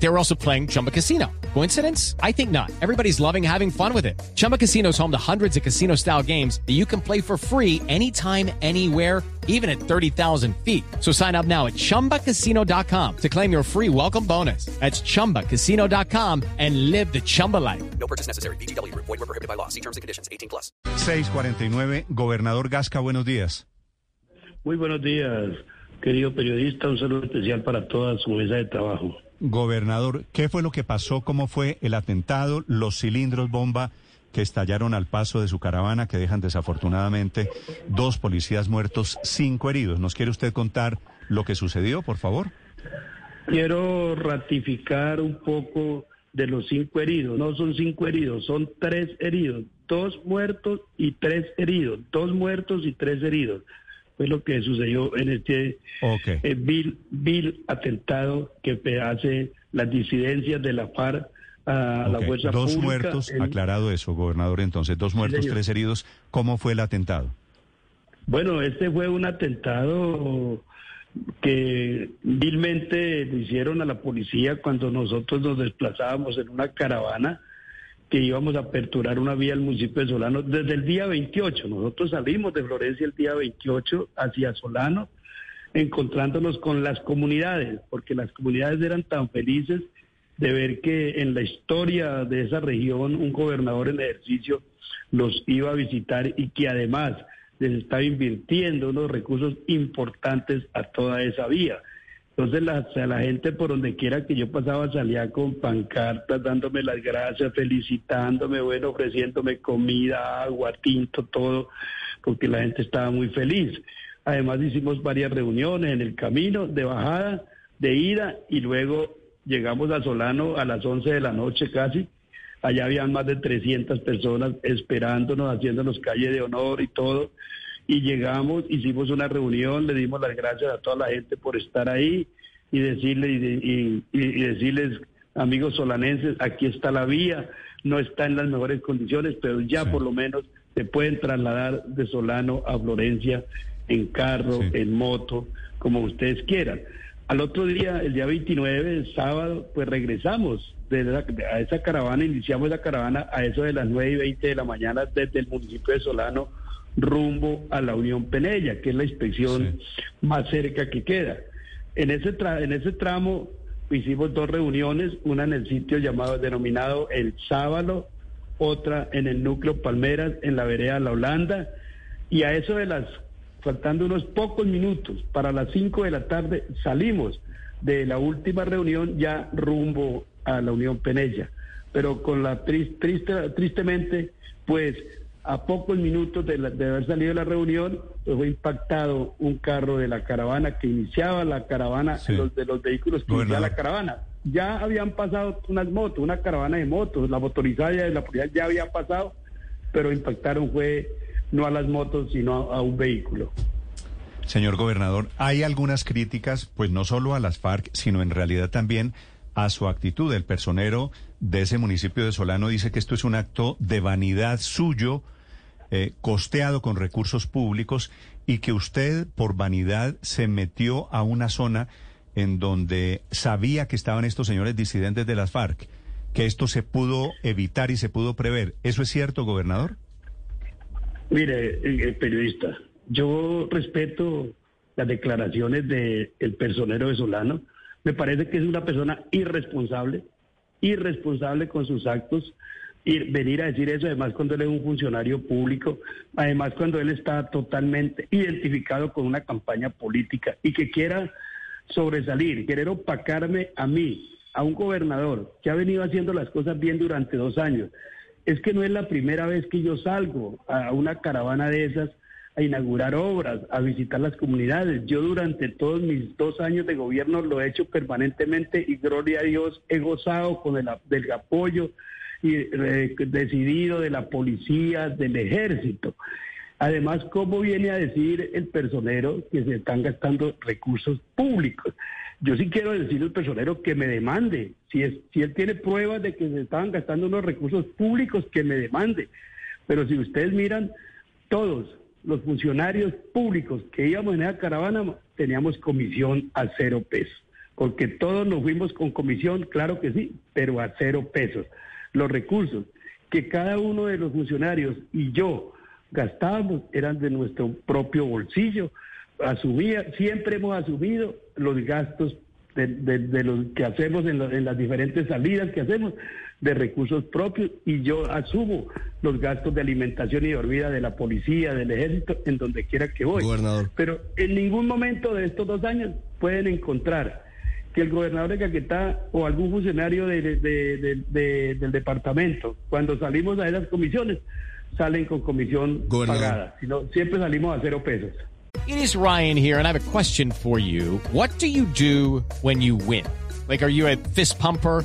They were also playing Chumba Casino. Coincidence? I think not. Everybody's loving having fun with it. Chumba Casino is home to hundreds of casino style games that you can play for free anytime, anywhere, even at 30,000 feet. So sign up now at chumbacasino.com to claim your free welcome bonus. That's chumbacasino.com and live the Chumba life. No purchase necessary. BGW. Void were prohibited by law. See terms and conditions. 18 plus. 649, Gobernador Gasca, buenos días. Muy buenos días, querido periodista. Un saludo especial para toda su mesa de trabajo. Gobernador, ¿qué fue lo que pasó? ¿Cómo fue el atentado? Los cilindros bomba que estallaron al paso de su caravana, que dejan desafortunadamente dos policías muertos, cinco heridos. ¿Nos quiere usted contar lo que sucedió, por favor? Quiero ratificar un poco de los cinco heridos. No son cinco heridos, son tres heridos. Dos muertos y tres heridos. Dos muertos y tres heridos. Fue lo que sucedió en este Ok. eh, vil, vil atentado que hace las disidencias de la FARC a la Ok. fuerza Dos pública. muertos, aclarado eso, gobernador, entonces, dos muertos, tres heridos. ¿Cómo fue el atentado? Bueno, este fue un atentado que vilmente le hicieron a la policía cuando nosotros nos desplazábamos en una caravana que íbamos a aperturar una vía al municipio de Solano desde el día 28. Nosotros salimos de Florencia el día 28 hacia Solano, encontrándonos con las comunidades, porque las comunidades eran tan felices de ver que en la historia de esa región un gobernador en ejercicio los iba a visitar y que además les estaba invirtiendo unos recursos importantes a toda esa vía. Entonces la, la gente por donde quiera que yo pasaba salía con pancartas, dándome las gracias, felicitándome, bueno, ofreciéndome comida, agua, tinto, todo, porque la gente estaba muy feliz. Además hicimos varias reuniones en el camino de bajada, de ida y luego llegamos a Solano a las 11 de la noche casi. Allá habían más de 300 personas esperándonos, haciéndonos calle de honor y todo. Y llegamos, hicimos una reunión, le dimos las gracias a toda la gente por estar ahí y decirle y, de- y- y- y decirles, amigos solanenses, aquí está la vía, no está en las mejores condiciones, pero ya Sí. por lo menos se pueden trasladar de Solano a Florencia en carro, Sí. en moto, como ustedes quieran. Al otro día, el día 29, el sábado, pues regresamos de la- a esa caravana, iniciamos esa caravana a eso de las 9 y 20 de la mañana desde el municipio de Solano rumbo a la Unión Penella, que es la inspección más cerca que queda. En ese, tra- en ese tramo hicimos dos reuniones, una en el sitio llamado, denominado El Sábalo, otra en el núcleo Palmeras, en la vereda La Holanda, y a eso de las, faltando unos pocos minutos, para las 5 de la tarde salimos de la última reunión ya rumbo a la Unión Penella. Pero con la tris- triste, tristemente, pues a pocos minutos de, la- de haber salido de la reunión, pues fue impactado un carro de la caravana que iniciaba la caravana, Sí. los de los vehículos que iniciaba la caravana. Ya habían pasado unas motos, una caravana de motos, la motorizada de la policía ya había pasado, pero impactaron fue no a las motos, sino a, a un vehículo. Señor gobernador, hay algunas críticas, pues no solo a las FARC, sino en realidad también a su actitud. El personero de ese municipio de Solano dice que esto es un acto de vanidad suyo, eh, costeado con recursos públicos, y que usted, por vanidad, se metió a una zona en donde sabía que estaban estos señores disidentes de las FARC, que esto se pudo evitar y se pudo prever. ¿Eso es cierto, gobernador? Mire, eh, eh, periodista, yo respeto las declaraciones del personero de Solano. Me parece que es una persona irresponsable, irresponsable con sus actos. Y venir a decir eso, además cuando él es un funcionario público, además cuando él está totalmente identificado con una campaña política y que quiera sobresalir, querer opacarme a mí, a un gobernador que ha venido haciendo las cosas bien durante dos años. Es que no es la primera vez que yo salgo a una caravana de esas a inaugurar obras, a visitar las comunidades. Yo durante todos mis dos años de gobierno lo he hecho permanentemente y gloria a Dios he gozado con el, apoyo y eh, decidido de la policía, del ejército. Además, ¿cómo viene a decir el personero que se están gastando recursos públicos? Yo sí quiero decirle al personero que me demande. Si él tiene pruebas de que se estaban gastando unos recursos públicos, que me demande. Pero si ustedes miran, todos los funcionarios públicos que íbamos en esa caravana teníamos comisión a cero pesos. Porque todos nos fuimos con comisión, claro que sí, pero a cero pesos. Los recursos que cada uno de los funcionarios y yo gastábamos eran de nuestro propio bolsillo. Asumía, siempre hemos asumido los gastos de, los que hacemos en, en, las diferentes salidas que hacemos de recursos propios y yo asumo los gastos de alimentación y dormida de la policía, del ejército, en donde quiera que voy. Gobernador. Pero en ningún momento de estos dos años pueden encontrar que el gobernador de Caquetá o algún funcionario de, de, del departamento, cuando salimos a esas comisiones, salen con comisión Gobernador. pagada. Sino, siempre salimos a cero pesos. It is Ryan here, and I have a question for you. What do you do when you win? Like, are you a fist pumper?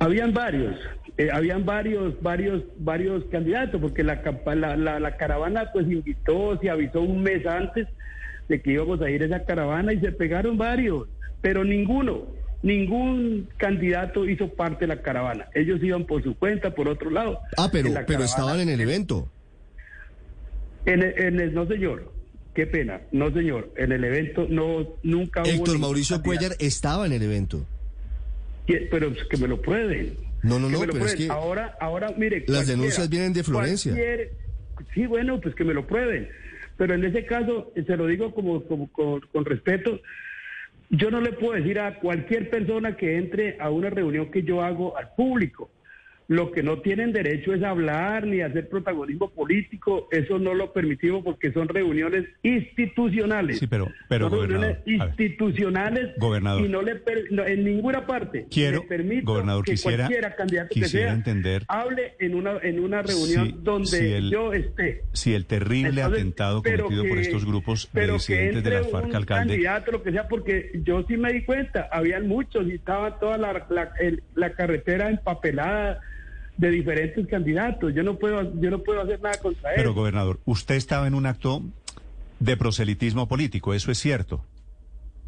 Habían varios, eh, habían varios, varios, varios candidatos, porque la, la, la, la, caravana pues invitó, se avisó un mes antes de que íbamos a ir a esa caravana y se pegaron varios, pero ninguno, ningún candidato hizo parte de la caravana. Ellos iban por su cuenta, por otro lado. Ah, pero, pero caravana- estaban en el evento. En el, en el- no señor, qué pena, no señor, en el evento no, nunca hubo Héctor Mauricio. Cuellar estaba en el evento. Pero que me lo prueben. No, no, no, es que Ahora, ahora, mire. las denuncias vienen de Florencia. Sí, bueno, pues que me lo prueben. Pero en ese caso, eh, se lo digo como, como con, con respeto, yo no le puedo decir a cualquier persona que entre a una reunión que yo hago al público. Lo que no tienen derecho es hablar ni hacer protagonismo político. Eso no lo permitimos porque son reuniones institucionales. Sí, pero- pero, son reuniones institucionales Gobernador. y no le per- no, en ninguna parte Quiero, gobernador, que quisiera- cualquiera candidato que quisiera sea entender- hable en una en una reunión Si- donde si el- yo esté. Si el terrible Entonces, atentado cometido por que- estos grupos de que disidentes de las FARC alcalde, candidato, lo que sea, porque yo sí me di cuenta, habían muchos y estaba toda la, la, el- la carretera empapelada de diferentes candidatos. Yo no puedo yo no puedo hacer nada contra pero él. gobernador, usted estaba en un acto de proselitismo político, eso es cierto.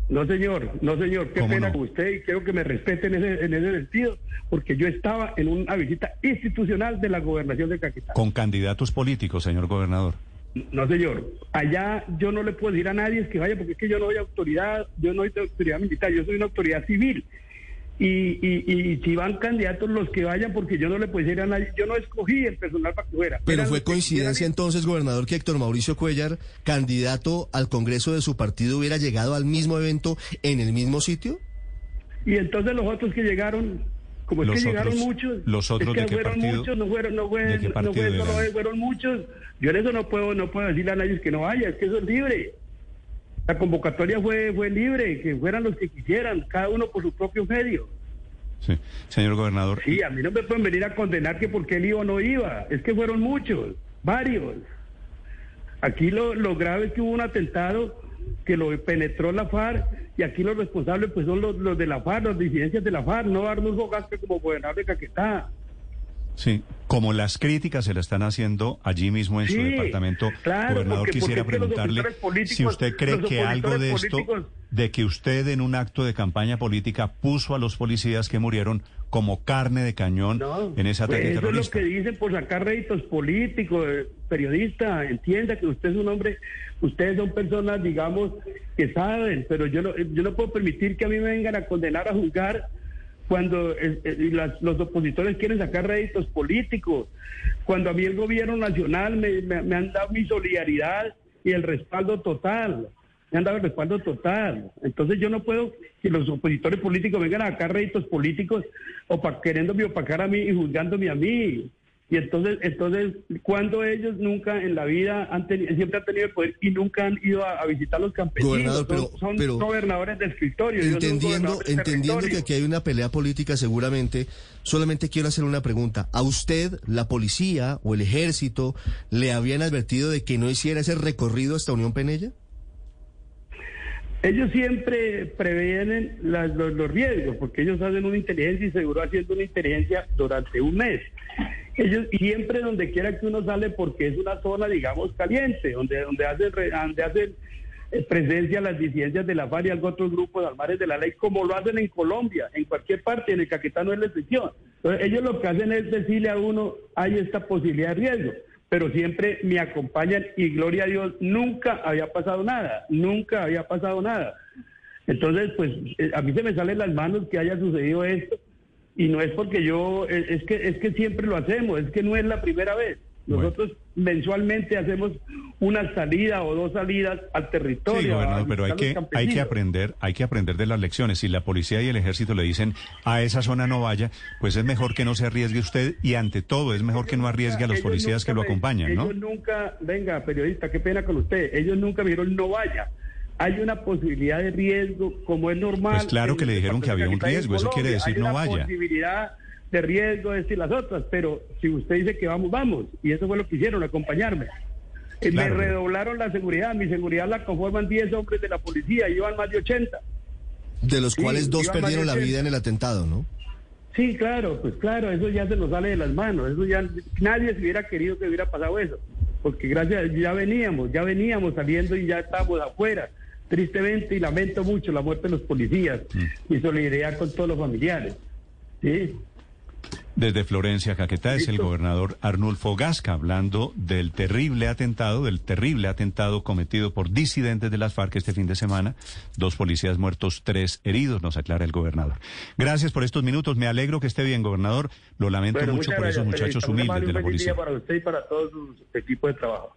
No, señor, no, señor, qué ¿Cómo pena no? con usted y quiero que me respete en ese, en ese sentido, porque yo estaba en una visita institucional de la gobernación de Caquetá. Con candidatos políticos, señor gobernador. No, señor. Allá yo no le puedo decir a nadie que vaya, porque es que yo no soy autoridad, yo no soy de autoridad militar, yo soy una autoridad civil. Y, y, y si van candidatos, los que vayan, porque yo no le puedo decir a nadie, yo no escogí el personal para que fuera. Pero Eran fue que coincidencia entonces, gobernador, que Héctor Mauricio Cuellar, candidato al Congreso de su partido, hubiera llegado al mismo evento en el mismo sitio. Y entonces los otros que llegaron, como es Los que llegaron muchos, los otros es que ¿de qué fueron partido? muchos, no fueron, no fue, ¿De qué no él, fueron muchos. Yo en eso no puedo, no puedo decirle a nadie que no vaya, es que eso es libre. La convocatoria fue, fue libre, que fueran los que quisieran, cada uno por su propio medio. Sí. Señor gobernador, Sí, a mí no me pueden venir a condenar que porque él iba o no iba. Es que fueron muchos, varios. Aquí lo, lo grave es que hubo un atentado que lo penetró la FARC y aquí los responsables pues son los, los de la FARC, las disidencias de la FARC, no Arnulfo Gasque como gobernador de Caquetá. Sí, como las críticas se le están haciendo allí mismo en su departamento, claro, gobernador, porque- quisiera porque preguntarle si usted cree que algo de esto, políticos- de que usted en un acto de campaña política puso a los policías que murieron como carne de cañón No, en ese pues ataque eso terrorista. es lo que dicen por sacar réditos políticos. eh, Periodista, entienda que usted es un hombre, ustedes son personas, digamos, que saben, pero yo no, yo no puedo permitir que a mí me vengan a condenar a juzgar cuando eh, eh, las- los opositores quieren sacar réditos políticos, cuando a mí el gobierno nacional me, han dado mi solidaridad y el respaldo total. Me han dado el respaldo total. Entonces yo no puedo que los opositores políticos vengan a sacar réditos políticos o pa- queriéndome opacar a mí y juzgándome a mí. Y entonces, entonces, cuando ellos nunca en la vida han tenido, siempre han tenido el poder y nunca han ido a, visitar los campesinos, pero- son, son pero- gobernadores de escritorio. Entendiendo, de entendiendo que aquí hay una pelea política seguramente, solamente quiero hacer una pregunta. ¿A usted, la policía o el ejército, le habían advertido de que no hiciera ese recorrido hasta Unión Penella? Ellos siempre previenen las- los, los riesgos, porque ellos hacen una inteligencia y seguro haciendo una inteligencia durante un mes. Ellos siempre donde quiera que uno sale, porque es una zona, digamos, caliente, donde, donde hacen, donde hacen eh, presencia las disidencias de la FARC y algo otros grupos al margen de la ley, como lo hacen en Colombia, en cualquier parte, en el Caquetá no es la excepción. Entonces, ellos lo que hacen es decirle a uno, hay esta posibilidad de riesgo, pero siempre me acompañan y gloria a Dios, nunca había pasado nada, nunca había pasado nada. Entonces, pues eh, a mí se me salen las manos que haya sucedido esto y no es porque yo, eh, es que, es que siempre lo hacemos, es que no es la primera vez. Nosotros mensualmente hacemos una salida o dos salidas al territorio. Sí, gobernador, pero hay que, hay que aprender, hay que aprender de las lecciones. Si la policía y el ejército le dicen a esa zona no vaya, pues es mejor que no se arriesgue usted y ante todo es mejor que no arriesgue a los policías que lo acompañan, ¿no? Ellos nunca, venga, periodista, qué pena con usted. Ellos nunca me dijeron no vaya. Hay una posibilidad de riesgo, como es normal. Pues claro que le dijeron que había un riesgo, eso quiere decir Hay no una vaya. posibilidad de riesgo, de y las otras, pero si usted dice que vamos, vamos. Y eso fue lo que hicieron, acompañarme. Eh, Claro, me redoblaron la seguridad. Mi seguridad la conforman 10 hombres de la policía, iban más de 80. De los Sí, cuales dos perdieron la vida en el atentado, ¿no? Sí, claro, pues claro, eso ya se nos sale de las manos, eso ya nadie se hubiera querido que hubiera pasado eso, porque gracias, ya veníamos, ya veníamos saliendo y ya estábamos afuera, tristemente y lamento mucho la muerte de los policías y solidaridad con todos los familiares. Sí, Desde Florencia, Caquetá, es el gobernador Arnulfo Gasca hablando del terrible atentado, del terrible atentado cometido por disidentes de las FARC este fin de semana. Dos policías muertos, tres heridos, nos aclara el gobernador. Gracias por estos minutos. Me alegro que esté bien, gobernador. Lo lamento Bueno, mucho por esos muchachos humildes de la policía. para usted y para todo su equipo de trabajo.